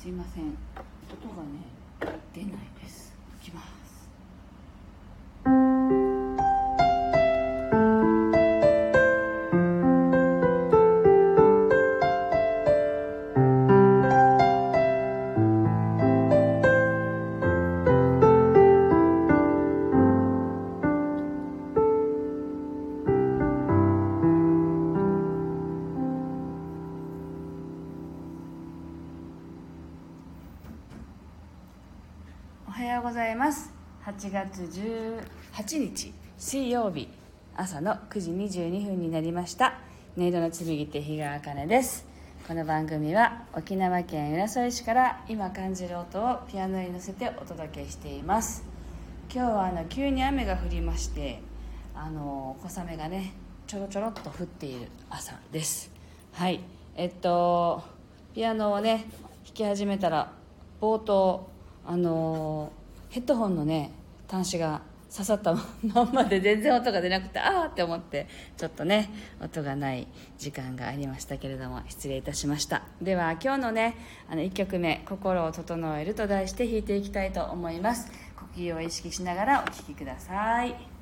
すいません。音がね出ないです。いきます。おはようございます。8月18日水曜日朝の9時22分になりました。音色の紡手日川茜です。この番組は沖縄県浦添市から今感じる音をピアノに乗せてお届けしています。今日はあの急に雨が降りましてあの小雨がねちょろちょろっと降っている朝です。はい。えっとピアノをね弾き始めたら冒頭あのヘッドホンのね端子が刺さったままで全然音が出なくてああって思ってちょっとね音がない時間がありましたけれども失礼いたしました。では今日のねあの1曲目「心を整える」と題して弾いていきたいと思います。呼吸を意識しながらお聴きください。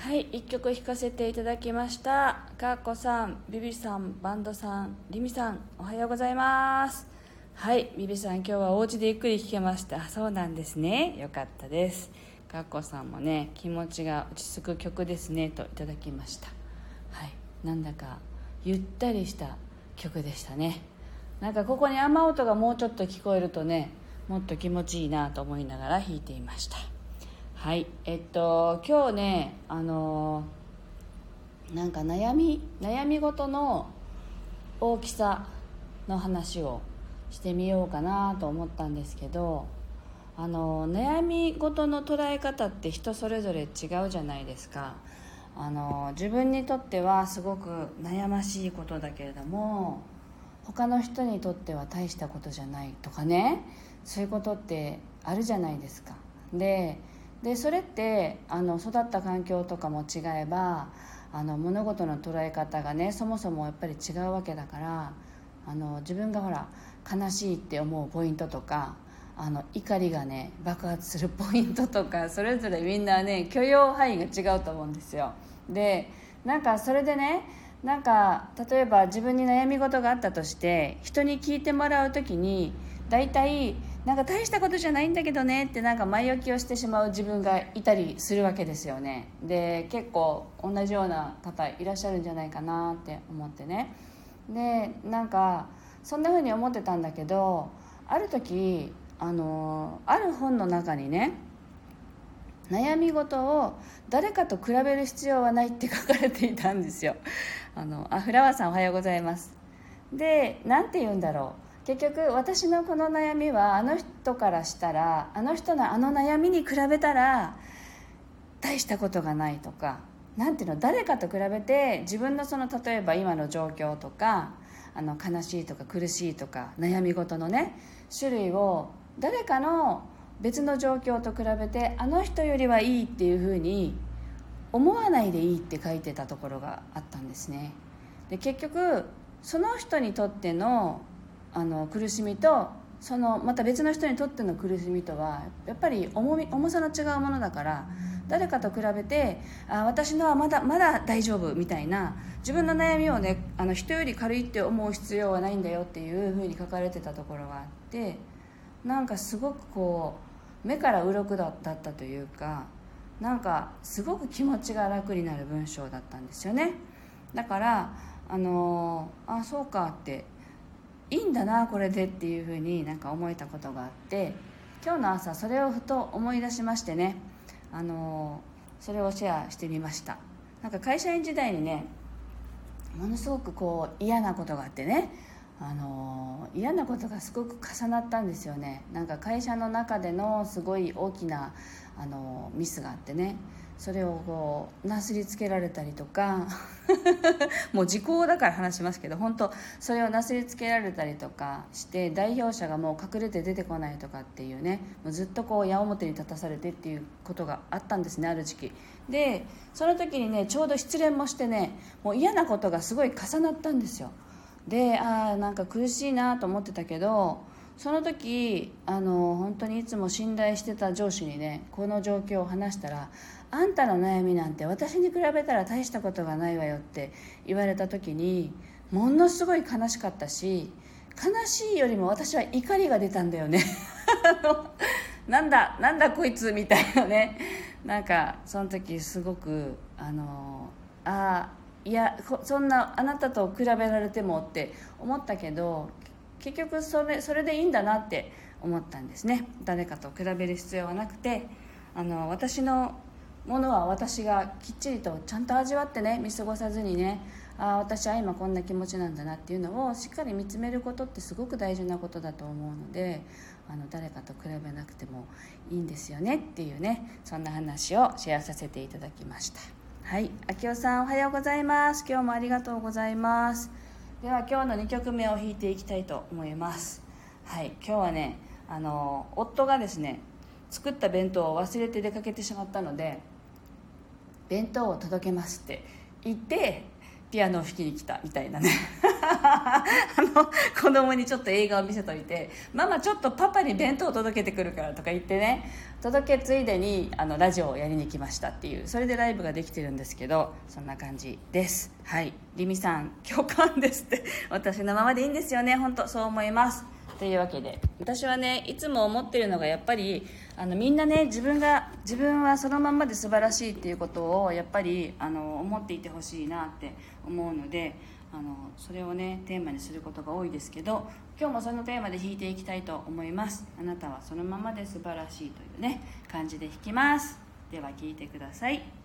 はい1曲弾かせていただきました。かっこさんビビさんバンドさんリミさんおはようございます。はいビビさん今日はお家でゆっくり弾けました。そうなんですね。よかったです。かっこさんもね気持ちが落ち着く曲ですね。といただきました。はいなんだかゆったりした曲でしたね。なんかここに雨音がもうちょっと聞こえるとねもっと気持ちいいなと思いながら弾いていました。はい。えっと今日ねあのなんか悩み悩み事の大きさの話をしてみようかなと思ったんですけどあの悩み事の捉え方って人それぞれ違うじゃないですか。あの自分にとってはすごく悩ましいことだけれども他の人にとっては大したことじゃないとかね。そういうことってあるじゃないですか。ででそれってあの育った環境とかも違えばあの物事の捉え方がねそもそもやっぱり違うわけだからあの自分がほら悲しいって思うポイントとかあの怒りがね爆発するポイントとかそれぞれみんなね許容範囲が違うと思うんですよ。でなんかそれでねなんか例えば自分に悩み事があったとして人に聞いてもらう時に大体なんか大したことじゃないんだけどねってなんか前置きをしてしまう自分がいたりするわけですよね。で結構同じような方いらっしゃるんじゃないかなって思ってね。でなんかそんな風に思ってたんだけどある時あのある本の中にね悩み事を誰かと比べる必要はないって書かれていたんですよ。あのあフラワーさんおはようございます。で何て言うんだろう。結局私のこの悩みはあの人からしたらあの人のあの悩みに比べたら大したことがないとか何ていうの誰かと比べて自分のその例えば今の状況とかあの悲しいとか苦しいとか悩み事のね種類を誰かの別の状況と比べてあの人よりはいいっていうふうに思わないでいいって書いてたところがあったんですね。で結局その人にとってのあの苦しみとそのまた別の人にとっての苦しみとはやっぱり重み重さの違うものだから誰かと比べてあ私のはまだまだ大丈夫みたいな自分の悩みをねあの人より軽いって思う必要はないんだよっていうふうに書かれてたところがあってなんかすごくこう目から鱗だったというかなんかすごく気持ちが楽になる文章だったんですよね。だからあのあそうかっていいんだなこれでっていうふうになんか思えたことがあって今日の朝それをふと思い出しましてねあのそれをシェアしてみました。なんか会社員時代にねものすごくこう嫌なことがあってねあの嫌なことがすごく重なったんですよね。なんか会社の中でのすごい大きなあのミスがあってね。それをこうなすりつけられたりとか もう時効だから話しますけど本当それをなすりつけられたりとかして代表者がもう隠れて出てこないとかっていうねもうずっとこう矢面に立たされてっていうことがあったんですねある時期。でその時にねちょうど失恋もしてねもう嫌なことがすごい重なったんですよ。でああなんか苦しいなと思ってたけどその時あの本当にいつも信頼してた上司にねこの状況を話したらあんたの悩みなんて私に比べたら大したことがないわよって言われた時にものすごい悲しかったし悲しいよりも私は怒りが出たんだよね。なんだなんだこいつみたいなね。なんかその時すごくあのああいやそんなあなたと比べられてもって思ったけど結局それそれでいいんだなって思ったんですね。誰かと比べる必要はなくてあの私のものは私がきっちりとちゃんと味わってね見過ごさずにねああ私は今こんな気持ちなんだなっていうのをしっかり見つめることってすごく大事なことだと思うのであの誰かと比べなくてもいいんですよねっていうねそんな話をシェアさせていただきました。はい。秋代さんおはようございます。今日もありがとうございます。では今日の2曲目を弾いていきたいと思います。はい。今日はねあの夫がですね作った弁当を忘れて出かけてしまったので弁当を届けますって言ってピアノを弾きに来たみたいなね。あの子供にちょっと映画を見せといて「ママちょっとパパに弁当を届けてくるから」とか言ってね届けついでにあのラジオをやりに来ましたっていうそれでライブができてるんですけどそんな感じです。はい。リミさん共感ですって。私のままでいいんですよね。本当そう思います。というわけで。私はねいつも思ってるのがやっぱりあのみんなね自分が自分はそのままで素晴らしいっていうことをやっぱりあの思っていてほしいなって思うのであのそれをねテーマにすることが多いですけど今日もそのテーマで弾いていきたいと思います。あなたはそのままで素晴らしいというね感じで弾きます。では聴いてください。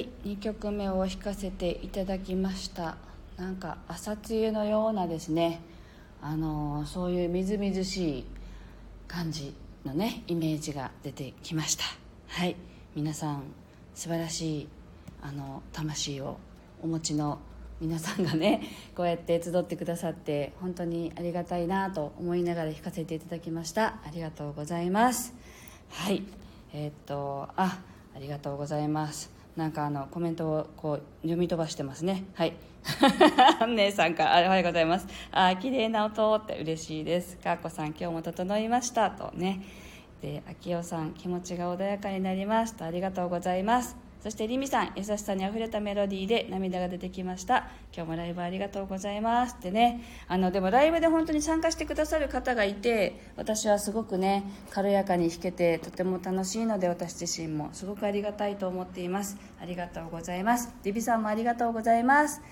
い2曲目を弾かせていただきました。なんか朝露のようなですね。あのそういうみずみずしい感じのねイメージが出てきました。はい。皆さん素晴らしいあの魂をお持ちの皆さんがね こうやって集ってくださって本当にありがたいなと思いながら弾かせていただきました。ありがとうございます。はい。えー、っとあありがとうございます。なんかあのコメントをこう読み飛ばしてますね。はい。姉さんからおはようございます。あ綺麗な音って嬉しいです。かっこさん今日も整いましたとね。で秋代さん気持ちが穏やかになりました。ありがとうございます。そしてりみさん優しさにあふれたメロディーで涙が出てきました。今日もライブありがとうございますってね。あのでもライブで本当に参加してくださる方がいて私はすごくね軽やかに弾けてとても楽しいので私自身もすごくありがたいと思っています。ありがとうございます。リビさんもありがとうございます。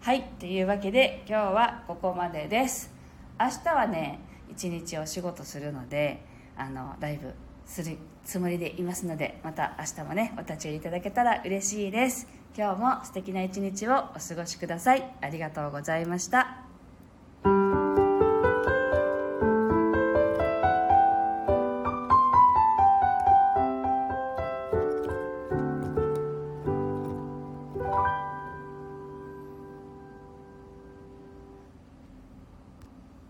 はいというわけで今日はここまでです。明日はね一日お仕事するのであのライブするつもりでいますのでまた明日もねお立ち寄りいただけたら嬉しいです。今日も素敵な一日をお過ごしください。ありがとうございました。